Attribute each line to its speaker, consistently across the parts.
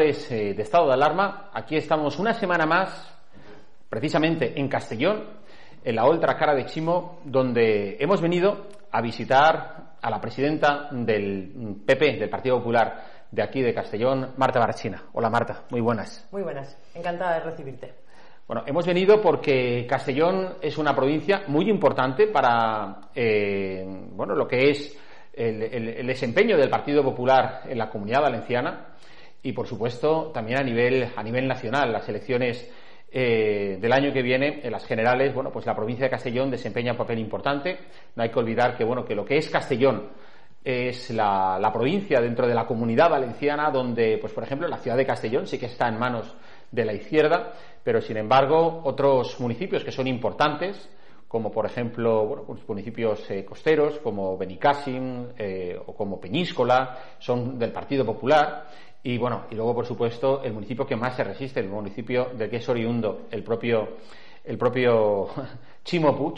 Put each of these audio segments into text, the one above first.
Speaker 1: Eh, de Estado de Alarma. Aquí estamos una semana más, precisamente en Castellón, en la otra cara de Chimo, donde hemos venido a visitar a la presidenta del PP, del Partido Popular de aquí de Castellón, Marta Barachina. Hola Marta, muy buenas.
Speaker 2: Muy buenas, encantada de recibirte.
Speaker 1: Bueno, hemos venido porque Castellón es una provincia muy importante para eh, bueno, lo que es el, el- el desempeño del Partido Popular en la Comunidad Valenciana y, por supuesto, también a nivel, a nivel nacional. Las elecciones eh, del año que viene, en las generales, bueno, pues la provincia de Castellón desempeña un papel importante. No hay que olvidar que, bueno, que lo que es Castellón es la, la provincia dentro de la comunidad valenciana donde, pues por ejemplo, la ciudad de Castellón sí que está en manos de la izquierda, pero sin embargo otros municipios que son importantes, como por ejemplo bueno, pues municipios eh, costeros como Benicàssim eh, o como Peñíscola, son del Partido Popular. Y bueno, y luego por supuesto el municipio que más se resiste, el municipio del que es oriundo el propio, el propio Chimo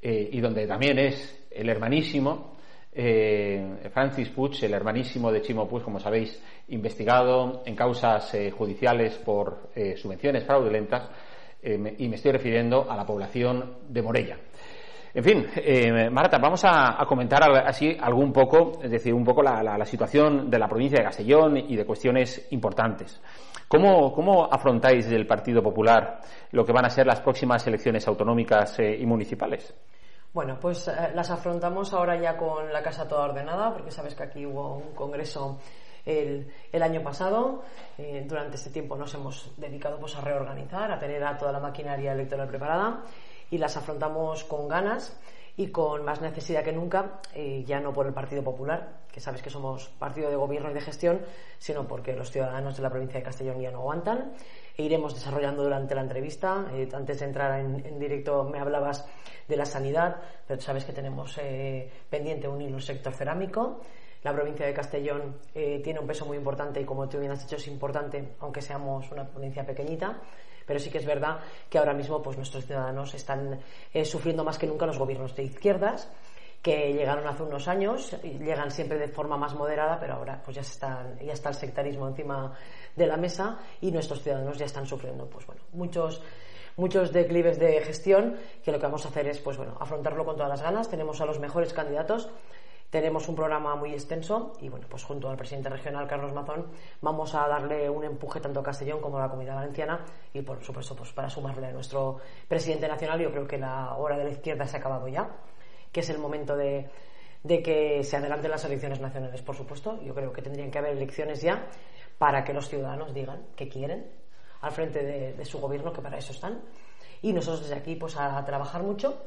Speaker 1: eh, y donde también es el hermanísimo eh, Francis Puig, el hermanísimo de Chimo Puig, como sabéis, investigado en causas eh, judiciales por subvenciones fraudulentas, y me estoy refiriendo a la población de Morella. En fin, eh, Marta, vamos a, comentar así algún poco, es decir, un poco la, situación de la provincia de Castellón y de cuestiones importantes. ¿Cómo, cómo afrontáis desde el Partido Popular lo que van a ser las próximas elecciones autonómicas eh, y municipales?
Speaker 2: Bueno, pues eh, las afrontamos ahora ya con la casa toda ordenada, porque sabes que aquí hubo un congreso el, el año pasado. Eh, durante este tiempo nos hemos dedicado pues, a reorganizar, a tener a toda la maquinaria electoral preparada y las afrontamos con ganas y con más necesidad que nunca, eh, ya no por el Partido Popular, que sabes que somos partido de gobierno y de gestión, sino porque los ciudadanos de la provincia de Castellón ya no aguantan. E iremos desarrollando durante la entrevista. Eh, antes de entrar en, en directo me hablabas de la sanidad, pero sabes que tenemos eh, pendiente unir el sector cerámico. La provincia de Castellón eh, tiene un peso muy importante y, como tú bien has dicho, es importante, aunque seamos una provincia pequeñita. Pero sí que es verdad que ahora mismo pues, nuestros ciudadanos están eh, sufriendo más que nunca los gobiernos de izquierdas que llegaron hace unos años, llegan siempre de forma más moderada, pero ahora pues ya, están, ya está el sectarismo encima de la mesa y nuestros ciudadanos ya están sufriendo pues bueno, muchos muchos declives de gestión que lo que vamos a hacer es pues bueno, afrontarlo con todas las ganas. Tenemos a los mejores candidatos tenemos un programa muy extenso y bueno, pues junto al presidente regional Carlos Mazón vamos a darle un empuje tanto a Castellón como a la Comunidad Valenciana y por supuesto pues para sumarle a nuestro presidente nacional yo creo que la hora de la izquierda se ha acabado ya, que es el momento de, que se adelanten las elecciones nacionales, por supuesto. Yo creo que tendrían que haber elecciones ya para que los ciudadanos digan que quieren al frente de, de su gobierno, que para eso están. Y nosotros desde aquí pues a trabajar mucho,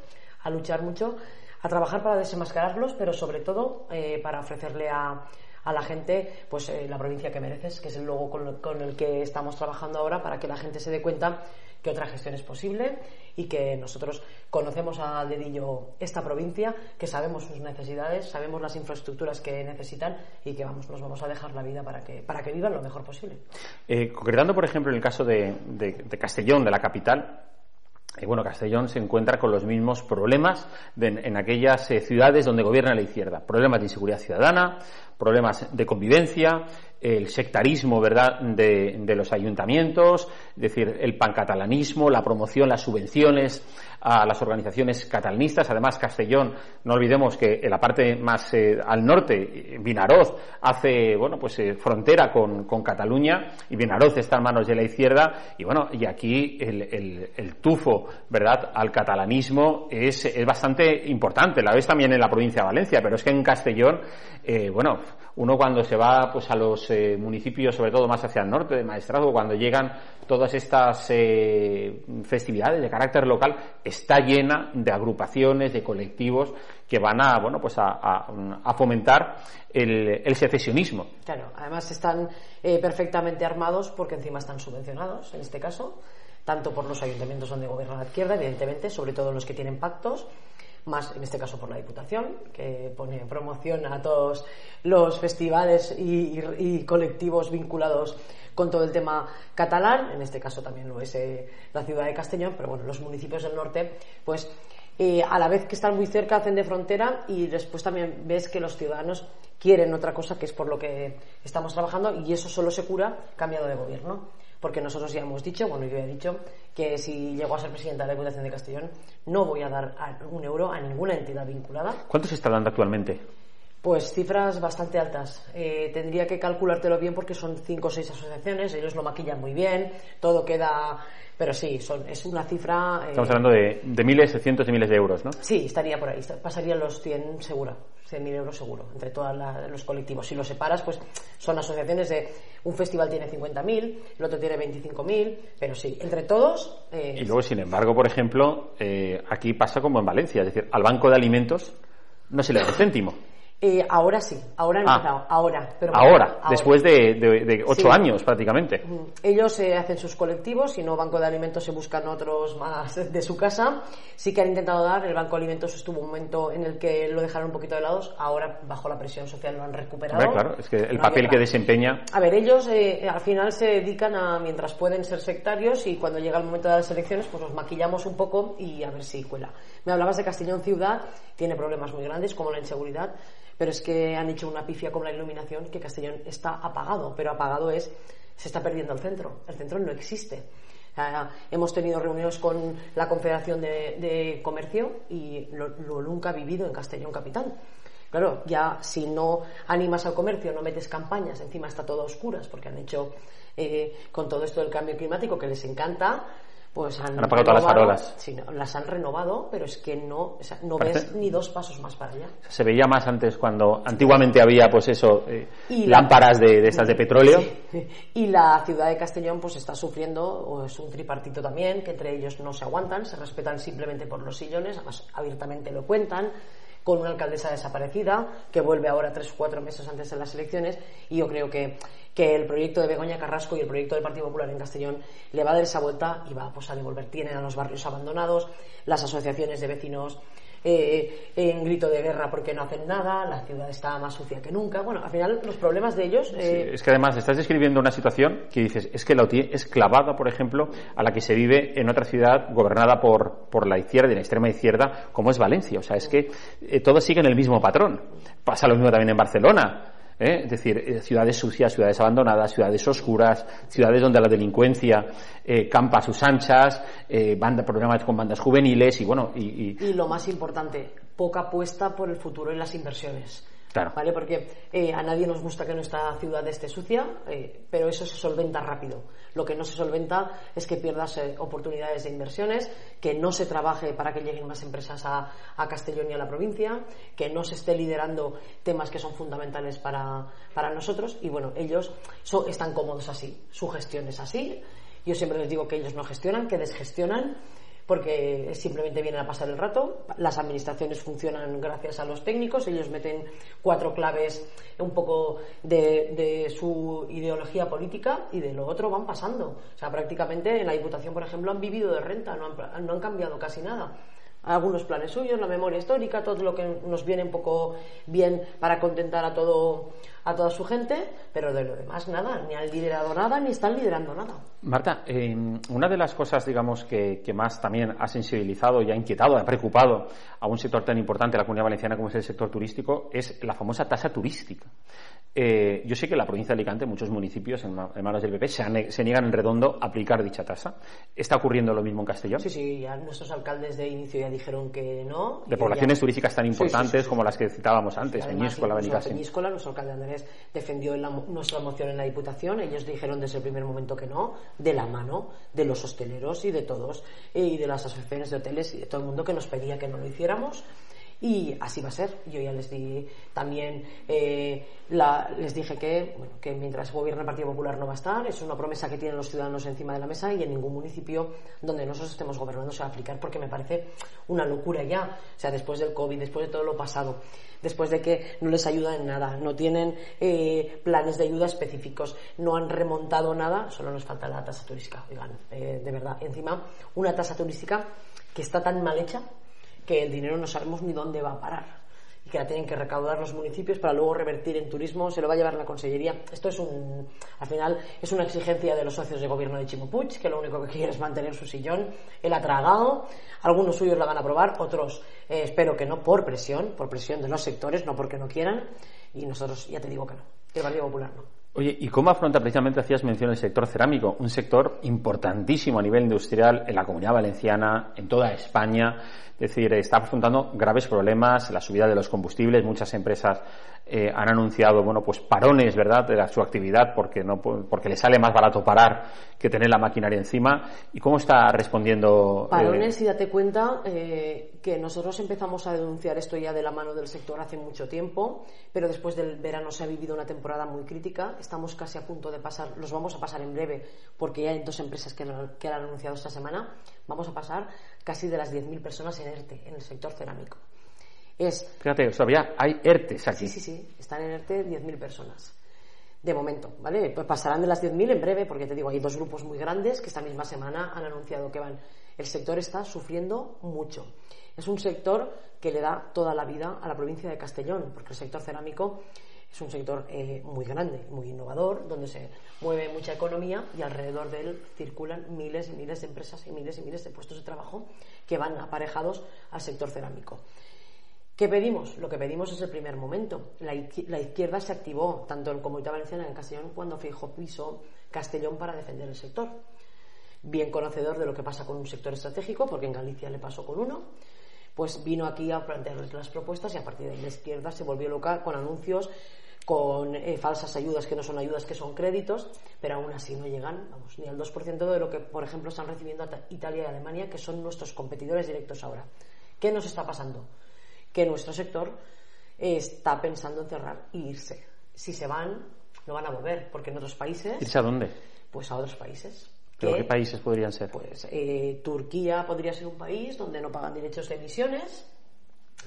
Speaker 2: a luchar mucho a trabajar para desenmascararlos, pero sobre todo eh, para ofrecerle a, a, la gente pues eh, la provincia que mereces, que es el logo con, el que estamos trabajando ahora para que la gente se dé cuenta que otra gestión es posible y que nosotros conocemos al dedillo esta provincia, que sabemos sus necesidades, sabemos las infraestructuras que necesitan y que vamos, nos vamos a dejar la vida para que, para que vivan lo mejor posible.
Speaker 1: Eh, concretando, por ejemplo, en el caso de, de Castellón, de la capital, y bueno, Castellón se encuentra con los mismos problemas en aquellas eh, ciudades donde gobierna la izquierda. Problemas de inseguridad ciudadana, problemas de convivencia, el sectarismo verdad de, los ayuntamientos, es decir, el pancatalanismo, la promoción, las subvenciones a las organizaciones catalanistas. Además, Castellón, no olvidemos que en la parte más eh, al norte, Vinaroz hace bueno pues eh, frontera con, Cataluña y Vinaroz está en manos de la izquierda y bueno y aquí el, tufo verdad al catalanismo es, es, bastante importante. La ves también en la provincia de Valencia, pero es que en Castellón eh, bueno uno cuando se va pues a los municipios, sobre todo más hacia el norte de Maestrazgo, cuando llegan todas estas festividades de carácter local, está llena de agrupaciones, de colectivos que van a, bueno, pues a, fomentar el, secesionismo.
Speaker 2: Claro, además están eh, perfectamente armados porque encima están subvencionados, en este caso, tanto por los ayuntamientos donde gobierna la izquierda, evidentemente, sobre todo los que tienen pactos, más en este caso por la Diputación, que pone promoción a todos los festivales y, colectivos vinculados con todo el tema catalán, en este caso también lo es eh, la ciudad de Castellón, pero bueno, los municipios del norte, pues eh, a la vez que están muy cerca hacen de frontera y después también ves que los ciudadanos quieren otra cosa que es por lo que estamos trabajando y eso solo se cura cambiando de gobierno porque nosotros ya hemos dicho, bueno, yo he dicho que si llego a ser presidenta de la Diputación de Castellón no voy a dar un euro a ninguna entidad vinculada.
Speaker 1: ¿Cuánto se está dando actualmente?
Speaker 2: Pues cifras bastante altas. Eh, tendría que calculártelo bien porque son cinco o seis asociaciones, ellos lo maquillan muy bien, todo queda pero sí, son, es una cifra.
Speaker 1: Eh, Estamos hablando de, miles, de cientos de miles de euros, ¿no?
Speaker 2: Sí, estaría por ahí. Pasarían los 100 seguro, 100.000 euros seguro, entre todos los colectivos. Si lo separas, pues son asociaciones de. Un festival tiene 50.000, el otro tiene 25.000, pero sí, entre todos.
Speaker 1: Eh, y luego, sin embargo, por ejemplo, eh, aquí pasa como en Valencia, es decir, al banco de alimentos no se le da céntimo.
Speaker 2: Eh, ahora sí, ahora han ah. empezado, ahora.
Speaker 1: Pero ahora, después de, ocho años prácticamente.
Speaker 2: Ellos eh, hacen sus colectivos, si no Banco de Alimentos se buscan otros más de su casa. Sí que han intentado dar, el Banco de Alimentos estuvo un momento en el que lo dejaron un poquito de lado, ahora bajo la presión social lo han recuperado.
Speaker 1: claro, es que el papel que desempeña.
Speaker 2: A ver, ellos eh, al final se dedican a, mientras pueden ser sectarios y cuando llega el momento de las elecciones, pues los maquillamos un poco y a ver si cuela. Me hablabas de Castellón Ciudad, tiene problemas muy grandes como la inseguridad pero es que han hecho una pifia con la iluminación que Castellón está apagado, pero apagado es, se está perdiendo el centro, el centro no existe. hemos tenido reuniones con la Confederación de, Comercio y lo, nunca ha vivido en Castellón Capital. Claro, ya si no animas al comercio, no metes campañas, encima está todo a oscuras porque han hecho eh, con todo esto del cambio climático que les encanta, pues han,
Speaker 1: apagado todas las farolas.
Speaker 2: Sí, las han renovado, pero es que no, no ves ni dos pasos más para allá.
Speaker 1: Se veía más antes cuando antiguamente había, pues eso, eh, lámparas de, de, estas de petróleo.
Speaker 2: Y la ciudad de Castellón, pues está sufriendo, o es un tripartito también, que entre ellos no se aguantan, se respetan simplemente por los sillones, además abiertamente lo cuentan con una alcaldesa desaparecida que vuelve ahora tres o cuatro meses antes de las elecciones y yo creo que, que el proyecto de Begoña Carrasco y el proyecto del Partido Popular en Castellón le va a dar esa vuelta y va pues, a devolver. Tienen a los barrios abandonados, las asociaciones de vecinos eh, en grito de guerra porque no hacen nada, la ciudad está más sucia que nunca. Bueno, al final los problemas de ellos.
Speaker 1: Eh, es que además estás describiendo una situación que dices, es que la OTI es clavada, por ejemplo, a la que se vive en otra ciudad gobernada por, por la izquierda y la extrema izquierda, como es Valencia. O sea, es que eh, todos siguen el mismo patrón. Pasa lo mismo también en Barcelona. ¿Eh? es decir, eh, ciudades sucias, ciudades abandonadas, ciudades oscuras, ciudades donde la delincuencia eh, campa a sus anchas, banda, problemas con bandas juveniles y bueno.
Speaker 2: Y, y lo más importante, poca apuesta por el futuro en las inversiones. ¿Vale? Porque eh, a nadie nos gusta que nuestra ciudad esté sucia, eh, pero eso se solventa rápido. Lo que no se solventa es que pierdas eh, oportunidades de inversiones, que no se trabaje para que lleguen más empresas a, Castellón y a la provincia, que no se esté liderando temas que son fundamentales para, para nosotros. Y bueno, ellos están cómodos así, su gestión es así. Yo siempre les digo que ellos no gestionan, que desgestionan porque simplemente vienen a pasar el rato. Las administraciones funcionan gracias a los técnicos, ellos meten cuatro claves un poco de, su ideología política y de lo otro van pasando. O sea, prácticamente en la Diputación, por ejemplo, han vivido de renta, no han, no han cambiado casi nada algunos planes suyos, la memoria histórica, todo lo que nos viene un poco bien para contentar a todo a toda su gente, pero de lo demás nada, ni han liderado nada, ni están liderando nada.
Speaker 1: Marta, eh, una de las cosas, digamos, que, más también ha sensibilizado y ha inquietado, ha preocupado a un sector tan importante de la comunidad valenciana como es el sector turístico, es la famosa tasa turística. Eh, yo sé que en la provincia de Alicante, muchos municipios en, manos del PP se, niegan en redondo a aplicar dicha tasa. ¿Está ocurriendo lo mismo en Castellón?
Speaker 2: Sí, sí, ya nuestros alcaldes de inicio ya dijeron que no.
Speaker 1: De poblaciones turísticas tan importantes como las que citábamos antes,
Speaker 2: Peñíscola, Peñíscola, nuestro alcalde Andrés defendió nuestra moción en la Diputación, ellos dijeron desde el primer momento que no, de la mano de los hosteleros y de todos, eh, y de las asociaciones de hoteles y de todo el mundo que nos pedía que no lo hiciéramos y así va a ser. Yo ya les di también, eh, les dije que, bueno, que mientras gobierne el Partido Popular no va a estar, es una promesa que tienen los ciudadanos encima de la mesa y en ningún municipio donde nosotros estemos gobernando se va a aplicar porque me parece una locura ya. O sea, después del COVID, después de todo lo pasado, después de que no les ayuda en nada, no tienen eh, planes de ayuda específicos, no han remontado nada, solo nos falta la tasa turística. Oigan, eh, de verdad, encima, una tasa turística que está tan mal hecha que el dinero no sabemos ni dónde va a parar y que la tienen que recaudar los municipios para luego revertir en turismo, se lo va a llevar la consellería. Esto es un, al final, es una exigencia de los socios de gobierno de Chimupuch, que lo único que quiere es mantener su sillón. Él ha tragado, algunos suyos la van a aprobar, otros eh, espero que no por presión, por presión de los sectores, no porque no quieran, y nosotros ya te digo que no, el Partido Popular no.
Speaker 1: Oye, ¿y cómo afronta precisamente, hacías mención, el sector cerámico? Un sector importantísimo a nivel industrial en la comunidad valenciana, en toda España. Es decir, está afrontando graves problemas, la subida de los combustibles, muchas empresas eh, han anunciado, bueno, pues parones, ¿verdad?, de su actividad porque no, porque le sale más barato parar que tener la maquinaria encima. ¿Y cómo está respondiendo?
Speaker 2: Eh? Parones, y date cuenta eh, que nosotros empezamos a denunciar esto ya de la mano del sector hace mucho tiempo, pero después del verano se ha vivido una temporada muy crítica. Estamos casi a punto de pasar, los vamos a pasar en breve, porque ya hay dos empresas que, que han anunciado esta semana. Vamos a pasar casi de las 10.000 personas en ERTE, en el sector cerámico.
Speaker 1: Es, Fíjate, todavía hay ERTEs aquí.
Speaker 2: Sí, sí, sí, están en ERTE 10.000 personas. De momento, ¿vale? Pues pasarán de las 10.000 en breve, porque te digo, hay dos grupos muy grandes que esta misma semana han anunciado que van. El sector está sufriendo mucho. Es un sector que le da toda la vida a la provincia de Castellón, porque el sector cerámico es un sector eh, muy grande, muy innovador, donde se mueve mucha economía y alrededor de él circulan miles y miles de empresas y miles y miles de puestos de trabajo que van aparejados al sector cerámico. ¿Qué pedimos? Lo que pedimos es el primer momento. La, izquierda se activó, tanto en Comunidad Valenciana en Castellón, cuando fijó piso Castellón para defender el sector. Bien conocedor de lo que pasa con un sector estratégico, porque en Galicia le pasó con uno, pues vino aquí a plantearles las propuestas y a partir de la izquierda se volvió loca con anuncios con eh, falsas ayudas que no son ayudas, que son créditos, pero aún así no llegan vamos, ni al 2% de lo que, por ejemplo, están recibiendo Italia y Alemania, que son nuestros competidores directos ahora. ¿Qué nos está pasando? Que nuestro sector está pensando en cerrar e irse. Si se van, no van a volver, porque en otros países.
Speaker 1: ¿Irse a dónde?
Speaker 2: Pues a otros países.
Speaker 1: ¿Pero qué países podrían ser?
Speaker 2: Pues eh, Turquía podría ser un país donde no pagan derechos de emisiones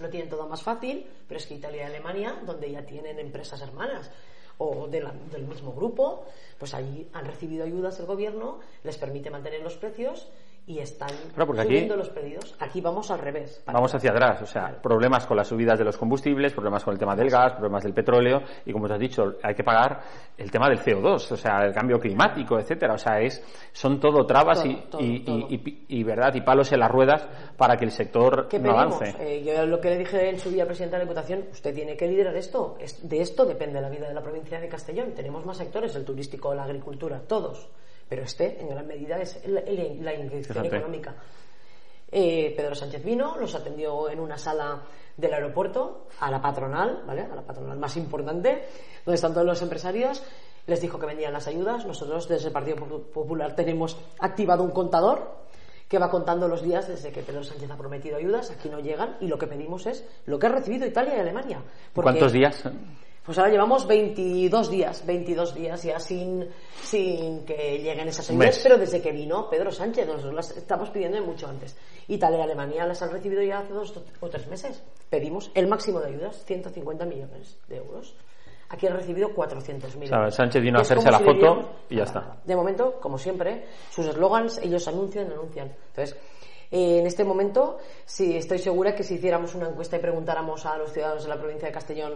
Speaker 2: lo tienen todo más fácil, pero es que Italia y Alemania, donde ya tienen empresas hermanas o del mismo grupo, pues allí han recibido ayudas del gobierno, les permite mantener los precios y están
Speaker 1: Claro, porque aquí-
Speaker 2: subiendo los pedidos. Aquí vamos al revés.
Speaker 1: Vamos hacia atrás, o sea, problemas con las subidas de los combustibles, problemas con el tema del gas, problemas del petróleo y como os has dicho, hay que pagar el tema del CO2, o sea, el cambio climático, etcétera, o sea, es son todo trabas y,
Speaker 2: Todo, todo,
Speaker 1: y,
Speaker 2: todo.
Speaker 1: y- y- y, verdad y palos en las ruedas para que el sector
Speaker 2: ¿Qué
Speaker 1: no avance.
Speaker 2: Eh, yo lo que le dije en su día presidente de la Diputación, usted tiene que liderar esto. Es- de esto depende la vida de la provincia de Castellón. Tenemos más sectores, el turístico, la agricultura, todos. Pero este, en gran medida, es la, la- inyección
Speaker 1: Fíjate.
Speaker 2: económica. Eh, Pedro Sánchez vino, los atendió en una sala del aeropuerto, a la patronal, ¿vale? A la patronal más importante, donde están todos los empresarios. Les dijo que vendían las ayudas. Nosotros, desde el Partido Popu- Popular, tenemos activado un contador que va contando los días desde que Pedro Sánchez ha prometido ayudas. Aquí no llegan y lo que pedimos es lo que ha recibido Italia y Alemania. Porque-
Speaker 1: ¿Cuántos días?
Speaker 2: Pues ahora llevamos 22 días, 22 días ya sin, sin que lleguen esas ayudas, pero desde que vino Pedro Sánchez, nosotros las estamos pidiendo de mucho antes. Italia y Alemania las han recibido ya hace dos o tres meses. Pedimos el máximo de ayudas, 150 millones de euros. Aquí han recibido 400.000
Speaker 1: O sea. Sánchez vino a hacerse la
Speaker 2: si
Speaker 1: foto
Speaker 2: diríamos-
Speaker 1: y ya está.
Speaker 2: De momento, como siempre, sus eslogans, ellos anuncian, anuncian. Entonces, eh, en este momento, sí, estoy segura que si hiciéramos una encuesta y preguntáramos a los ciudadanos de la provincia de Castellón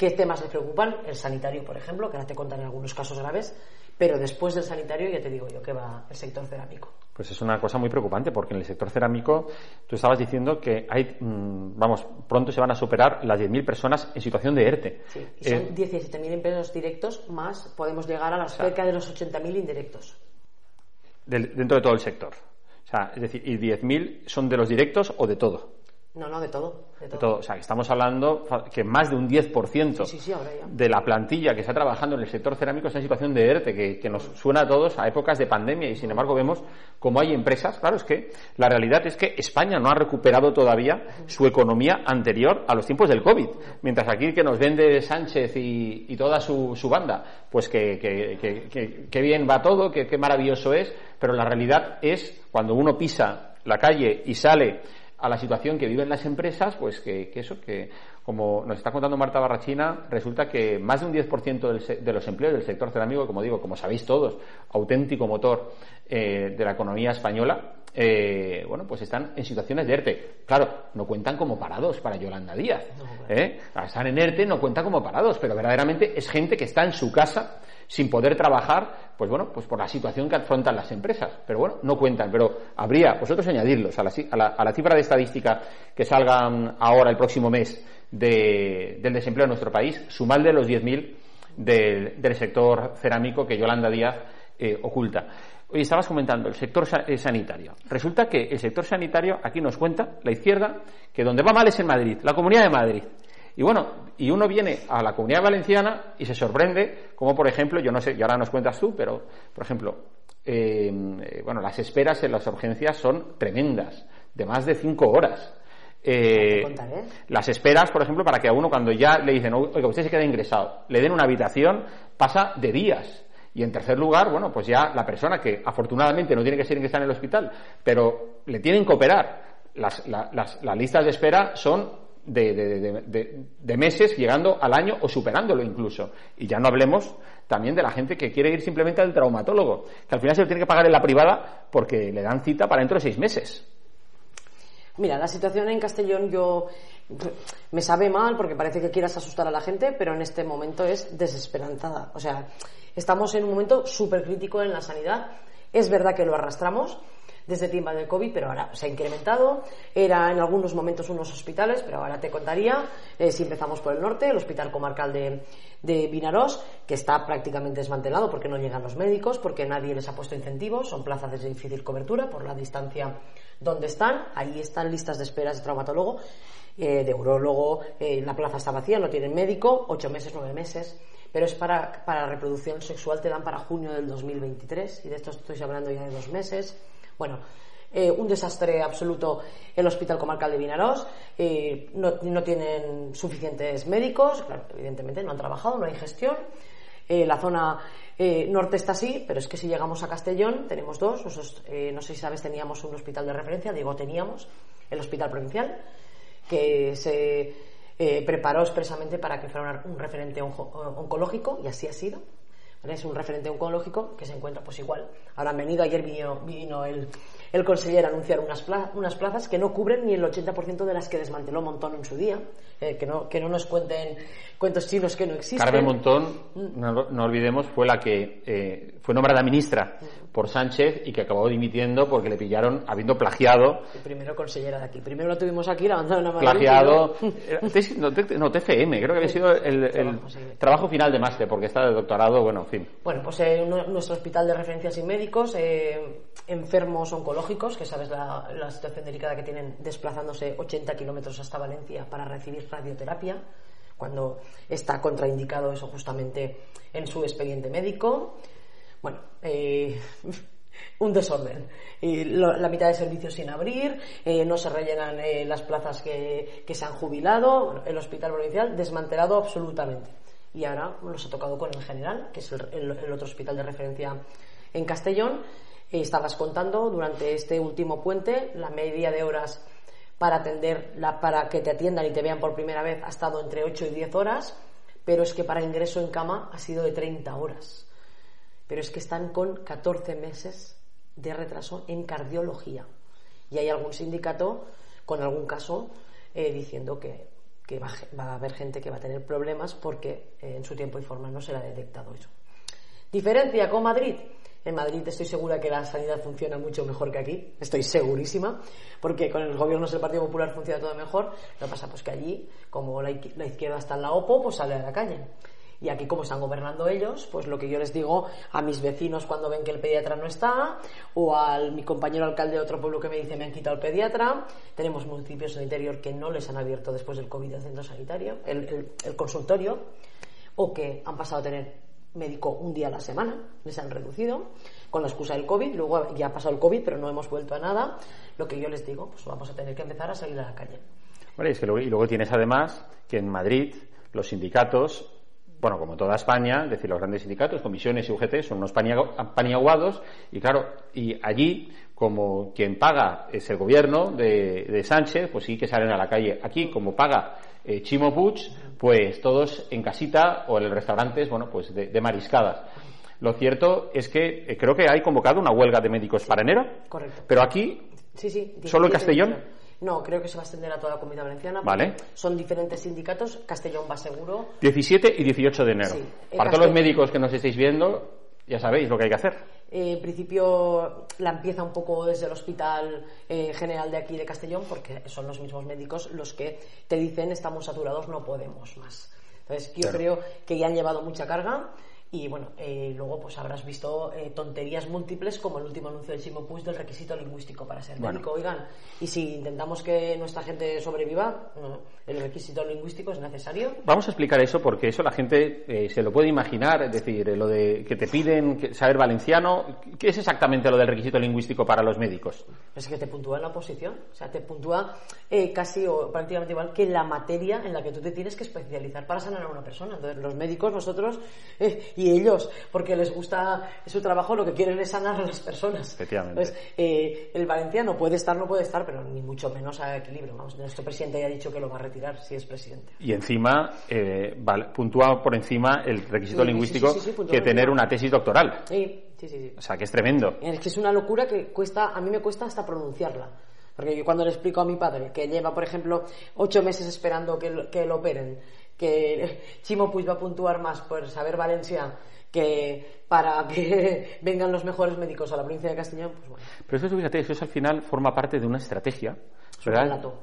Speaker 2: qué temas les preocupan, el sanitario, por ejemplo, que ahora te contaré algunos casos graves, pero después del sanitario ya te digo yo que va el sector cerámico.
Speaker 1: Pues es una cosa muy preocupante porque en el sector cerámico tú estabas diciendo que hay, mm, vamos, pronto se van a superar las 10.000 personas en situación de ERTE.
Speaker 2: Sí, y son
Speaker 1: Eh,
Speaker 2: 17.000 empleos directos, más podemos llegar a las cerca de los 80.000 indirectos.
Speaker 1: del- dentro de todo el sector. O sea, es decir, ¿y 10.000 son de los directos o de todo?
Speaker 2: No, no, de todo. De
Speaker 1: De
Speaker 2: todo.
Speaker 1: O sea, que estamos hablando que más de un 10%
Speaker 2: Sí, sí, sí,
Speaker 1: de la plantilla que está trabajando en el sector cerámico está en situación de ERTE, que, que nos suena a todos a épocas de pandemia y sin embargo vemos como hay empresas, claro, es que la realidad es que España no ha recuperado todavía su economía anterior a los tiempos del COVID, mientras aquí que nos vende Sánchez y, y toda su, su banda, pues que, que- que- que- que bien va todo, que qué maravilloso es, pero la realidad es cuando uno pisa la calle y sale a la situación que viven las empresas, pues que, que eso, que como nos está contando Marta Barrachina, resulta que más de un 10% del de los empleos del sector cerámico, como digo, como sabéis todos, auténtico motor eh, de la economía española, eh, bueno, pues están en situaciones de ERTE. Claro, no cuentan como parados para Yolanda Díaz. ¿eh? Están en ERTE, no cuentan como parados, pero verdaderamente es gente que está en su casa sin poder trabajar, pues bueno, pues por la situación que afrontan las empresas. Pero bueno, no cuentan, pero habría, vosotros añadirlos a la, a la- a la cifra de estadística que salgan ahora el próximo mes de- del desempleo en nuestro país, sumarle los 10.000 del, del sector cerámico que Yolanda Díaz eh, oculta. Oye, estabas comentando el sector eh, sanitario. Resulta que el sector sanitario aquí nos cuenta, la izquierda, que donde va mal es en Madrid, la Comunidad de Madrid. Y bueno, y uno viene a la comunidad valenciana y se sorprende, como por ejemplo, yo no sé, y ahora nos cuentas tú, pero por ejemplo, eh, eh, bueno, las esperas en las urgencias son tremendas, de más de cinco horas. Eh, las esperas, por ejemplo, para que a uno cuando ya le dicen, oiga, usted se queda ingresado, le den una habitación, pasa de días. Y en tercer lugar, bueno, pues ya la persona que afortunadamente no tiene que ser ingresada en el hospital, pero le tienen que operar, las, la- las- las listas de espera son de, de- meses llegando al año o superándolo incluso. Y ya no hablemos también de la gente que quiere ir simplemente al traumatólogo, que al final se lo tiene que pagar en la privada porque le dan cita para dentro de seis meses.
Speaker 2: Mira, la situación en Castellón yo me sabe mal porque parece que quieras asustar a la gente, pero en este momento es desesperanzada. O sea, estamos en un momento súper crítico en la sanidad. Es verdad que lo arrastramos desde el del COVID, pero ahora se ha incrementado. Era en algunos momentos unos hospitales, pero ahora te contaría, eh, si empezamos por el norte, el Hospital Comarcal de, de que está prácticamente desmantelado porque no llegan los médicos, porque nadie les ha puesto incentivos, son plazas de difícil cobertura por la distancia donde están. Ahí están listas de esperas de traumatólogo, eh, de urólogo, eh, la plaza está vacía, no tienen médico, ocho meses, nueve meses. Pero es para, para reproducción sexual, te dan para junio del 2023, y de esto estoy hablando ya de dos meses. Bueno, eh, un desastre absoluto el Hospital Comarcal de Vinarós. eh, no, no tienen suficientes médicos, claro, evidentemente no han trabajado, no hay gestión. Eh, la zona norte está así, pero es que si llegamos a Castellón tenemos dos. Nosotros, no sé si sabes, teníamos un hospital de referencia, digo teníamos, el Hospital Provincial, que se preparó expresamente para que fuera un referente onco- oncológico y así ha sido. Es un referente oncológico que se encuentra pues igual. Ahora han venido, ayer vino, vino el, el consejero a anunciar unas, unas plazas que no cubren ni el 80% de las que desmanteló Montón en su día. Eh, que, no, que no nos cuenten cuentos chinos que no existen.
Speaker 1: Carmen Montón, no, olvidemos, fue la que eh, fue nombrada ministra por Sánchez y que acabó dimitiendo porque le pillaron habiendo plagiado.
Speaker 2: El primero consellera de aquí. Primero la tuvimos aquí, la mandaron a
Speaker 1: Madrid. Plagiado. no, TFM, creo que había sido el, trabajo, final de máster, porque está de doctorado, bueno, en fin.
Speaker 2: Bueno, pues en nuestro hospital de referencias y médicos, eh, enfermos oncológicos, que sabes la, la situación delicada que tienen desplazándose 80 kilómetros hasta Valencia para recibir radioterapia cuando está contraindicado eso justamente en su expediente médico. Bueno, eh, un desorden. La mitad de servicios sin abrir, eh, no se rellenan eh, las plazas que, se han jubilado, el hospital provincial desmantelado absolutamente. Y ahora nos ha tocado con el general, que es el, otro hospital de referencia en Castellón. estabas contando durante este último puente la media de horas para atender, para que te atiendan y te vean por primera vez ha estado entre 8 y 10 horas, pero es que para ingreso en cama ha sido de 30 horas. Pero es que están con 14 meses de retraso en cardiología. Y hay algún sindicato con algún caso eh, diciendo que, va, a haber gente que va a tener problemas porque eh, en su tiempo y forma no ha detectado eso. Diferencia con Madrid. En Madrid estoy segura que la sanidad funciona mucho mejor que aquí, estoy segurísima, porque con el gobierno del Partido Popular funciona todo mejor. Lo que pasa pues que allí, como la, izquierda está en la OPO, pues sale a la calle. Y aquí, como están gobernando ellos, pues lo que yo les digo a mis vecinos cuando ven que el pediatra no está, o a mi compañero alcalde de otro pueblo que me dice me han quitado el pediatra. Tenemos municipios en el interior que no les han abierto después del COVID el centro sanitario, el consultorio, o que han pasado a tener médico un día a la semana, les han reducido con la excusa del COVID, luego ya ha pasado el COVID, pero no hemos vuelto a nada. Lo que yo les digo, pues vamos a tener que empezar a salir a la calle.
Speaker 1: y luego tienes además que en Madrid los sindicatos, bueno, como toda España, es decir, los grandes sindicatos, comisiones y UGT, son unos paniaguados, y claro, y allí, como quien paga es el gobierno de, de Sánchez, pues sí que salen a la calle. Aquí, como paga eh, Chimo Puig, pues todos en casita o en el restaurantes, bueno, pues de, mariscadas. Lo cierto es que eh, creo que hay convocado una huelga de médicos para enero.
Speaker 2: Correcto.
Speaker 1: Pero aquí,
Speaker 2: sí, sí,
Speaker 1: solo en Castellón.
Speaker 2: No, creo que se va a extender a toda la comunidad valenciana.
Speaker 1: Vale.
Speaker 2: Son diferentes sindicatos. Castellón va seguro.
Speaker 1: 17 y 18 de enero. para todos los médicos que nos estéis viendo, ya sabéis lo que hay que hacer.
Speaker 2: Eh, en principio la empieza un poco desde el Hospital eh, General de aquí de Castellón, porque son los mismos médicos los que te dicen estamos saturados, no podemos más. Entonces yo creo que ya han llevado mucha carga y bueno, eh, luego pues habrás visto eh, tonterías múltiples como el último anuncio del Chimo Puig del requisito lingüístico para ser médico. Oigan, y si intentamos que nuestra gente sobreviva, el requisito lingüístico es necesario.
Speaker 1: Vamos a explicar eso porque eso la gente eh, se lo puede imaginar, es decir, lo de que te piden saber valenciano, ¿qué es exactamente lo del requisito lingüístico para los médicos?
Speaker 2: Es que te puntúa en la oposición, o sea, te puntúa casi o prácticamente igual que la materia en la que tú te tienes que especializar para sanar a una persona. Entonces, los médicos, nosotros y ellos, porque les gusta su trabajo, lo que quieren es sanar a las personas.
Speaker 1: Efectivamente.
Speaker 2: Entonces, eh, el valenciano puede estar, no puede estar, pero ni mucho menos a equilibrio. Vamos, nuestro presidente ya ha dicho que lo va a retirar si es presidente.
Speaker 1: Y encima, eh, puntúa por encima el requisito lingüístico que tener una tesis doctoral.
Speaker 2: Sí, sí, sí.
Speaker 1: O sea, que es tremendo.
Speaker 2: Es que es una locura que cuesta, a mí me cuesta hasta pronunciarla. Porque yo cuando le explico a mi padre que lleva, por ejemplo, ocho meses esperando que, que lo operen, que Chimo Puig va a puntuar más por saber Valencia que para que vengan los mejores médicos a la provincia de Castellón, pues bueno.
Speaker 1: Pero eso, fíjate, eso al final forma parte de una estrategia.
Speaker 2: Es un relato.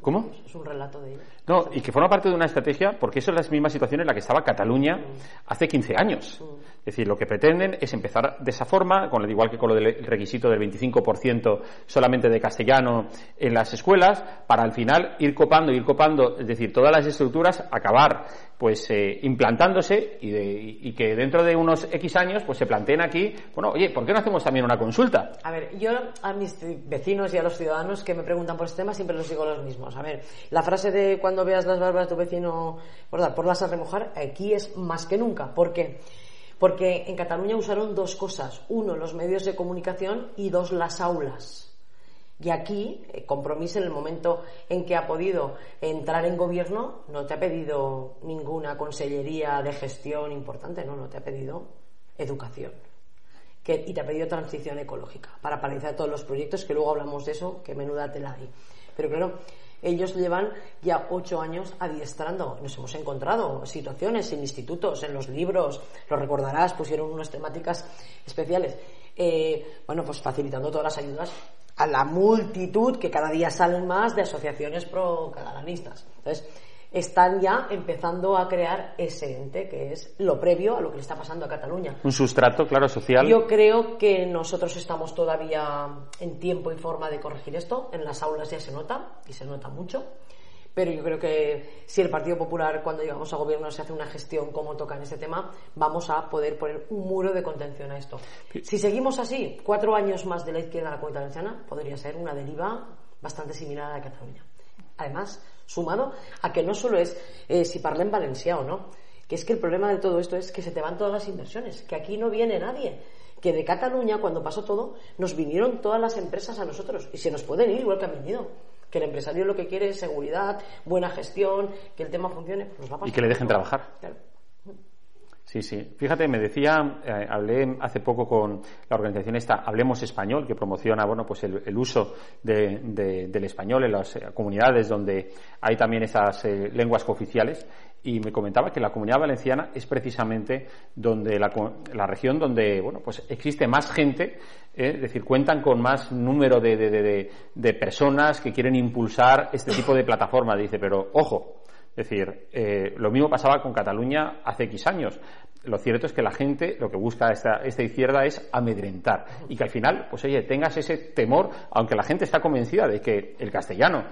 Speaker 1: ¿Cómo?
Speaker 2: Es un relato de ellos.
Speaker 1: No, y que forma parte de una estrategia, porque eso es la misma situación en la que estaba Cataluña hace 15 años. Es decir, lo que pretenden es empezar de esa forma, con el, igual que con lo del requisito del 25% solamente de castellano en las escuelas, para al final ir copando, ir copando, es decir, todas las estructuras, acabar pues eh, implantándose y, que dentro de unos X años pues se planteen aquí, bueno, oye, ¿por qué no hacemos también una consulta?
Speaker 2: A ver, yo a mis vecinos y a los ciudadanos que me preguntan por este tema siempre les digo los mismos. A ver, la frase de cuando veas las barbas de tu vecino por, por las a remojar, aquí es más que nunca. ¿Por qué? Porque en Cataluña usaron dos cosas. Uno, los medios de comunicación y dos, las aulas. Y aquí, eh, compromiso en el momento en que ha podido entrar en gobierno, no te ha pedido ninguna consellería de gestión importante, no, no te ha pedido educación. Que, y te ha pedido transición ecológica para paralizar todos los proyectos, que luego hablamos de eso, que menuda tela hay. Pero claro, ellos llevan ya ocho años adiestrando. Nos hemos encontrado situaciones en institutos, en los libros, lo recordarás, pusieron unas temáticas especiales. Eh, bueno, pues facilitando todas las ayudas a la multitud que cada día salen más de asociaciones pro-catalanistas. Entonces, están ya empezando a crear ese ente que es lo previo a lo que le está pasando a Cataluña.
Speaker 1: Un sustrato, claro, social.
Speaker 2: Yo creo que nosotros estamos todavía en tiempo y forma de corregir esto. En las aulas ya se nota y se nota mucho. Pero yo creo que si el Partido Popular, cuando llegamos a gobierno, se hace una gestión como toca en este tema, vamos a poder poner un muro de contención a esto. Si seguimos así, cuatro años más de la izquierda a la Comunidad Valenciana, podría ser una deriva bastante similar a la de Cataluña. Además, sumado a que no solo es eh, si parlen valenciano o no, que es que el problema de todo esto es que se te van todas las inversiones, que aquí no viene nadie, que de Cataluña, cuando pasó todo, nos vinieron todas las empresas a nosotros y se nos pueden ir igual que han venido. Que el empresario lo que quiere es seguridad, buena gestión, que el tema funcione, pues nos va a pasar.
Speaker 1: Y que le dejen trabajar. Sí, sí. Fíjate, me decía, eh, hablé hace poco con la organización esta Hablemos Español, que promociona, bueno, pues el, uso del español en las eh, comunidades donde hay también esas eh, lenguas cooficiales. Y me comentaba que la comunidad valenciana es precisamente donde la, la región donde, bueno, pues existe más gente, es decir, cuentan con más número de, de personas que quieren impulsar este tipo de plataforma. Dice, pero ojo, es decir, eh, lo mismo pasaba con Cataluña hace X años. Lo cierto es que la gente lo que busca esta, esta izquierda es amedrentar y que al final, pues oye, tengas ese temor, aunque la gente está convencida de que el castellano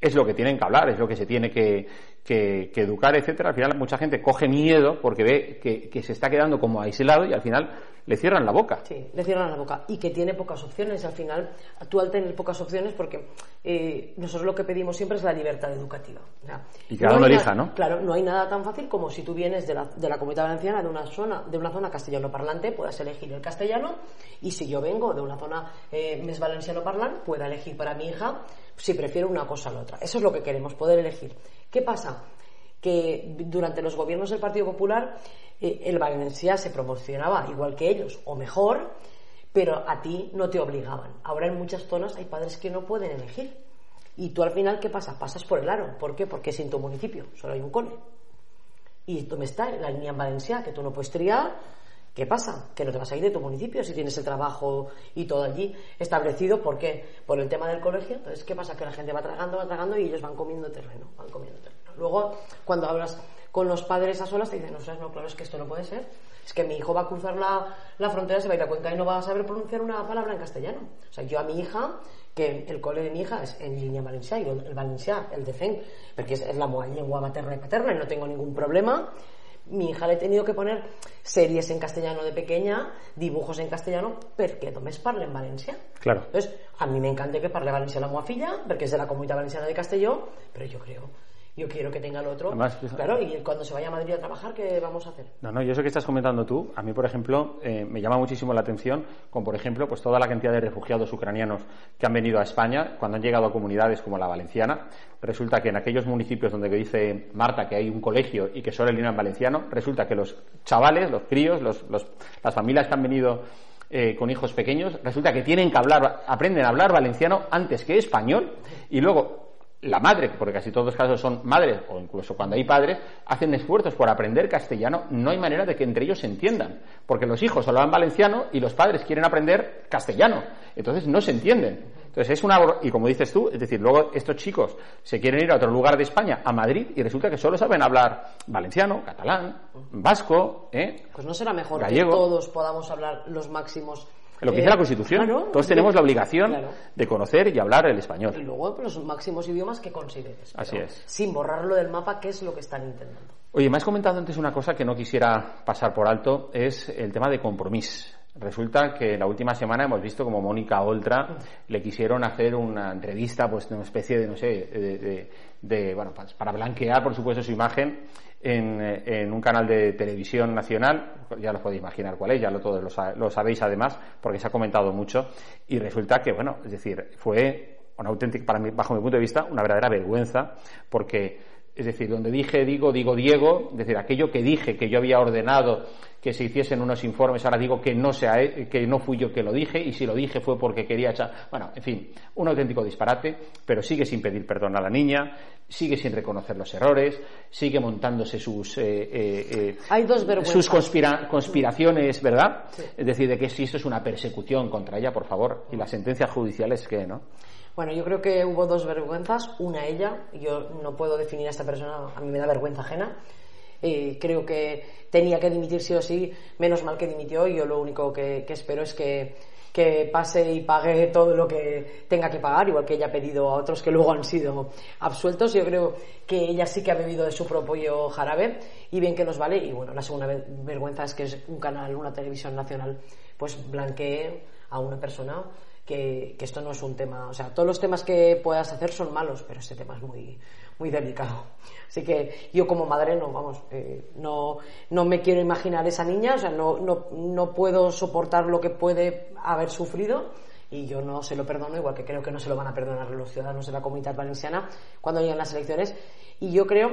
Speaker 1: es lo que tienen que hablar, es lo que se tiene que, que, educar, etcétera. Al final mucha gente coge miedo porque ve que, que, se está quedando como aislado y al final le cierran la boca.
Speaker 2: Sí, le cierran la boca y que tiene pocas opciones. Al final, tú al tener pocas opciones, porque eh, nosotros lo que pedimos siempre es la libertad educativa.
Speaker 1: y que cada uno elija, ¿no?
Speaker 2: Claro, no hay nada tan fácil como si tú vienes de la, de la comunidad valenciana, de una zona, de una zona castellano parlante, puedas elegir el castellano, y si yo vengo de una zona eh, mes valenciano parlante, pueda elegir para mi hija si prefiero una cosa a la otra. Eso es lo que queremos, poder elegir. ¿Qué pasa? Que durante los gobiernos del Partido Popular eh, el valenciano se promocionaba igual que ellos o mejor, pero a ti no te obligaban. Ahora en muchas zonas hay padres que no pueden elegir. Y tú al final, ¿qué pasa? Pasas por el aro. ¿Por qué? Porque es en tu municipio, solo hay un cole. Y ¿dónde está la línea en Valencia? Que tú no puedes triar ¿Qué pasa? Que no te vas a ir de tu municipio si tienes el trabajo y todo allí establecido. ¿Por qué? Por el tema del colegio. Entonces, ¿qué pasa? Que la gente va tragando, va tragando y ellos van comiendo terreno. Van comiendo terreno. Luego, cuando hablas con los padres a solas, te dicen, no, no, claro, es que esto no puede ser. Es que mi hijo va a cruzar la, la frontera, se va a ir a Cuenca y no va a saber pronunciar una palabra en castellano. O sea, yo a mi hija, que el cole de mi hija es en línea valenciana, y el valencià, el de FEN, porque es, la lengua materna y paterna y no tengo ningún problema mi hija le he tenido que poner series en castellano de pequeña, dibujos en castellano, porque només parle en Valencia.
Speaker 1: Claro.
Speaker 2: Entonces, a mí me encanta que parle valencià la meva filla, porque es de la Comunidad Valenciana de Castelló, pero yo creo yo quiero que tenga el otro. Además, claro, y cuando se vaya a Madrid a trabajar, ¿qué vamos a hacer?
Speaker 1: No, no, yo sé que estás comentando tú. A mí, por ejemplo, eh, me llama muchísimo la atención con, por ejemplo, pues toda la cantidad de refugiados ucranianos que han venido a España, cuando han llegado a comunidades como la valenciana, resulta que en aquellos municipios donde dice Marta que hay un colegio y que solo el en valenciano, resulta que los chavales, los críos, los, las familias que han venido eh, con hijos pequeños, resulta que tienen que hablar, aprenden a hablar valenciano antes que español y luego la madre, porque casi todos los casos son madres, o incluso cuando hay padres, hacen esfuerzos por aprender castellano, no hay manera de que entre ellos se entiendan, porque los hijos hablan valenciano y los padres quieren aprender castellano, entonces no se entienden. Entonces es una y como dices tú, es decir, luego estos chicos se quieren ir a otro lugar de España, a Madrid, y resulta que solo saben hablar valenciano, catalán, vasco, ¿eh?
Speaker 2: Pues no será mejor que todos podamos hablar los máximos
Speaker 1: lo que dice la Constitución. Todos tenemos la obligación de conocer y hablar el español.
Speaker 2: Y luego pues, los máximos idiomas que consideres.
Speaker 1: Así es.
Speaker 2: Sin borrarlo del mapa, que es lo que están intentando.
Speaker 1: Oye, me has comentado antes una cosa que no quisiera pasar por alto, es el tema de compromiso. Resulta que la última semana hemos visto como Mónica Oltra le quisieron hacer una entrevista, pues una especie de, no sé, de, de, bueno, pues, para blanquear, por supuesto, su imagen en, un canal de televisión nacional, ya lo podéis imaginar cuál es, ya lo, todos lo, sabéis además, porque se ha comentado mucho, y resulta que, bueno, es decir, fue una auténtica, para mí, bajo mi punto de vista, una verdadera vergüenza, porque, es decir, donde dije digo, digo Diego, es decir, aquello que dije que yo había ordenado que se hiciesen unos informes. Ahora digo que no, sea, que no fui yo que lo dije y si lo dije fue porque quería echar. Bueno, en fin, un auténtico disparate, pero sigue sin pedir perdón a la niña, sigue sin reconocer los errores, sigue montándose sus, eh, eh,
Speaker 2: Hay dos
Speaker 1: sus conspiraciones, ¿verdad? Es decir, de que si esto es una persecución contra ella, por favor, y las sentencias judiciales que, ¿no?
Speaker 2: Bueno, yo creo que hubo dos vergüenzas. Una ella, yo no puedo definir a esta persona, a mí me da vergüenza ajena. Eh, creo que tenía que dimitir sí o sí, menos mal que dimitió yo lo único que, espero es que, que, pase y pague todo lo que tenga que pagar, igual que ella ha pedido a otros que luego han sido absueltos. Yo creo que ella sí que ha bebido de su propio jarabe y bien que nos vale. Y bueno, la segunda vergüenza es que es un canal, una televisión nacional, pues blanquee a una persona que, esto no es un tema, o sea, todos los temas que puedas hacer son malos, pero este tema es muy, muy delicado. Así que yo como madre no, vamos, eh, no, no me quiero imaginar esa niña, o sea, no, no, no puedo soportar lo que puede haber sufrido y yo no se lo perdono, igual que creo que no se lo van a perdonar los ciudadanos de la comunidad valenciana cuando lleguen las elecciones. Y yo creo,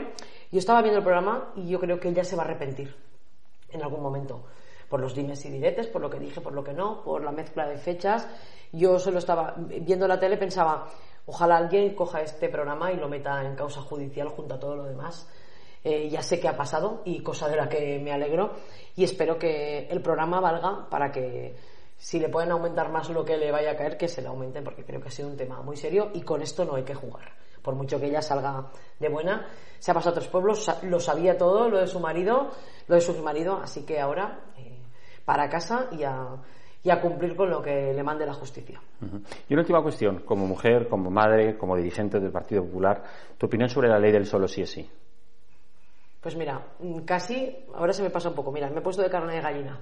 Speaker 2: yo estaba viendo el programa y yo creo que ella se va a arrepentir en algún momento por los dimes y diretes, por lo que dije, por lo que no, por la mezcla de fechas yo solo estaba viendo la tele, pensaba, ojalá alguien coja este programa y lo meta en causa judicial junto a todo lo demás. Eh, ya sé que ha pasado y cosa de la que me alegro y espero que el programa valga para que si le pueden aumentar más lo que le vaya a caer, que se le aumenten porque creo que ha sido un tema muy serio y con esto no hay que jugar. Por mucho que ella salga de buena, se ha pasado a otros pueblos, lo sabía todo, lo de su marido, lo de su marido, así que ahora para casa y a, y a cumplir con lo que le mande la justicia.
Speaker 1: Y una última cuestión, como mujer, como madre, como dirigente del Partido Popular, ¿tu opinión sobre la ley del solo sí es sí?
Speaker 2: Pues mira, casi, ahora se me pasa un poco, mira, me he puesto de carne de gallina.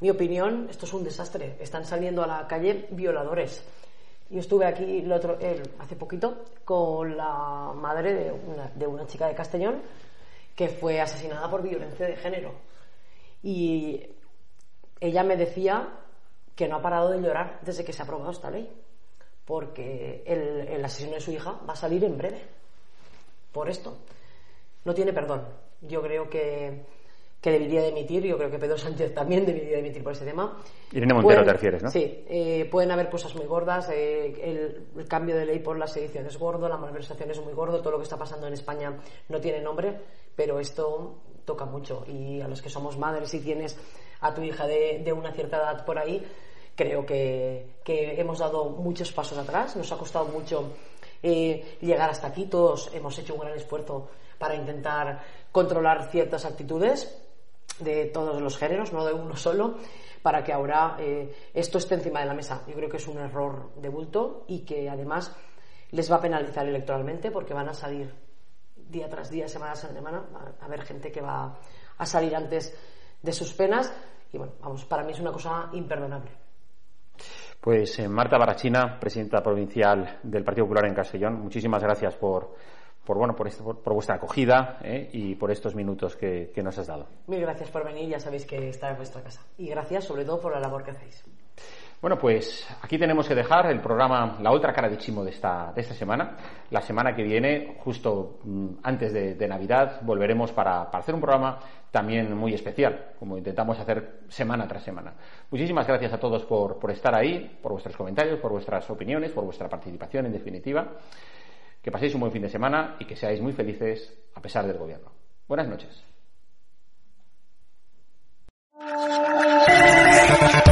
Speaker 2: Mi opinión, esto es un desastre. Están saliendo a la calle violadores. Yo estuve aquí el otro, hace poquito con la madre de una, de una chica de Castellón que fue asesinada por violencia de género. Y ella me decía que no ha parado de llorar desde que se ha aprobado esta ley, porque el, asesino de su hija va a salir en breve por esto. No tiene perdón. Yo creo que, que debería dimitir, yo creo que Pedro Sánchez también debería dimitir por ese tema.
Speaker 1: Irene Montero te refieres, ¿no?
Speaker 2: Sí, eh, pueden haber cosas muy gordas, eh, el, cambio de ley por la sedición es gordo, la malversación es muy gordo, todo lo que está pasando en España no tiene nombre, pero esto toca mucho y a los que somos madres y tienes a tu hija de, una cierta edad por ahí, creo que, hemos dado muchos pasos atrás, nos ha costado mucho eh, llegar hasta aquí, todos hemos hecho un gran esfuerzo para intentar controlar ciertas actitudes de todos los géneros, no de uno solo, para que ahora eh, esto esté encima de la mesa. Yo creo que es un error de bulto y que además les va a penalizar electoralmente porque van a salir día tras día, semana tras semana, a haber gente que va a salir antes de sus penas y bueno, vamos, para mí es una cosa imperdonable.
Speaker 1: Pues eh, Marta Barachina, presidenta provincial del Partido Popular en Castellón, muchísimas gracias por, por, bueno, por, por, vuestra acogida eh, y por estos minutos que, que, nos has dado.
Speaker 2: Mil gracias por venir, ya sabéis que está en vuestra casa. Y gracias sobre todo por la labor que hacéis.
Speaker 1: Bueno, pues aquí tenemos que dejar el programa, la otra cara de Chimo de esta, de esta semana. La semana que viene, justo mm, antes de, Navidad, volveremos para, hacer un programa también muy especial, como intentamos hacer semana tras semana. Muchísimas gracias a todos por, por estar ahí, por vuestros comentarios, por vuestras opiniones, por vuestra participación, en definitiva. Que paséis un buen fin de semana y que seáis muy felices a pesar del gobierno. Buenas noches.